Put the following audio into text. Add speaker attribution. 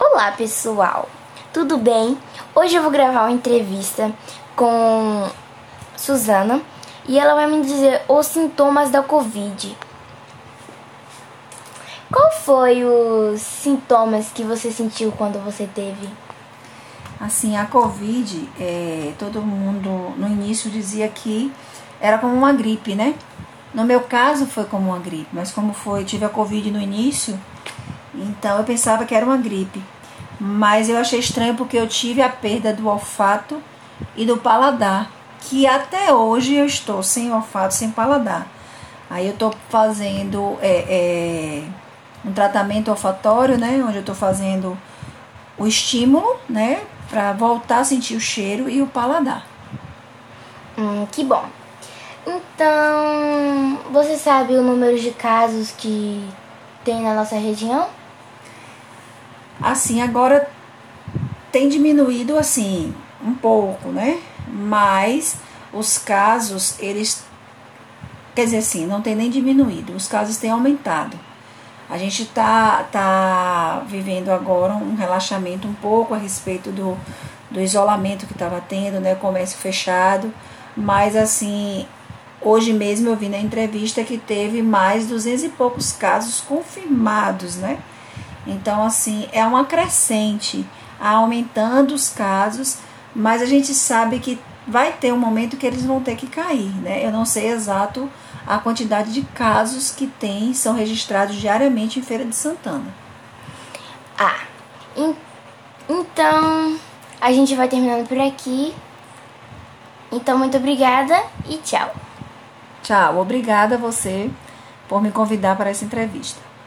Speaker 1: Olá pessoal, tudo bem? Hoje eu vou gravar uma entrevista com Suzana e ela vai me dizer os sintomas da Covid. Qual foi os sintomas que você sentiu quando você teve?
Speaker 2: Assim, a Covid, é, todo mundo no início dizia que era como uma gripe, né? No meu caso foi como uma gripe, mas como foi, tive a Covid no início, então eu pensava que era uma gripe. Mas eu achei estranho porque eu tive a perda do olfato e do paladar, que até hoje eu estou sem olfato, sem paladar. Aí eu estou fazendo é, é, um tratamento olfatório, né? Onde eu estou fazendo o estímulo, né? Para voltar a sentir o cheiro e o paladar.
Speaker 1: Hum, que bom. Então, você sabe o número de casos que tem na nossa região?
Speaker 2: Assim, agora tem diminuído assim um pouco, né? Mas os casos, eles quer dizer assim, não tem nem diminuído, os casos têm aumentado. A gente tá, tá vivendo agora um relaxamento um pouco a respeito do, do isolamento que estava tendo, né? Comércio fechado, mas assim, Hoje mesmo eu vi na entrevista que teve mais 200 e poucos casos confirmados, né? Então, assim, é uma crescente, aumentando os casos, mas a gente sabe que vai ter um momento que eles vão ter que cair, né? Eu não sei exato a quantidade de casos que tem, são registrados diariamente em Feira de Santana.
Speaker 1: Ah, então a gente vai terminando por aqui. Então, muito obrigada e tchau.
Speaker 2: Tchau, obrigada a você por me convidar para essa entrevista.